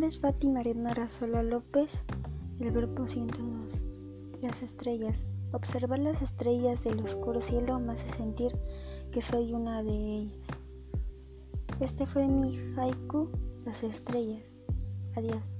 nombre es Fátima Arena Razola López, del grupo 102. Las estrellas. Observar las estrellas del oscuro cielo me hace sentir que soy una de ellas. Este fue mi haiku, las estrellas. Adiós.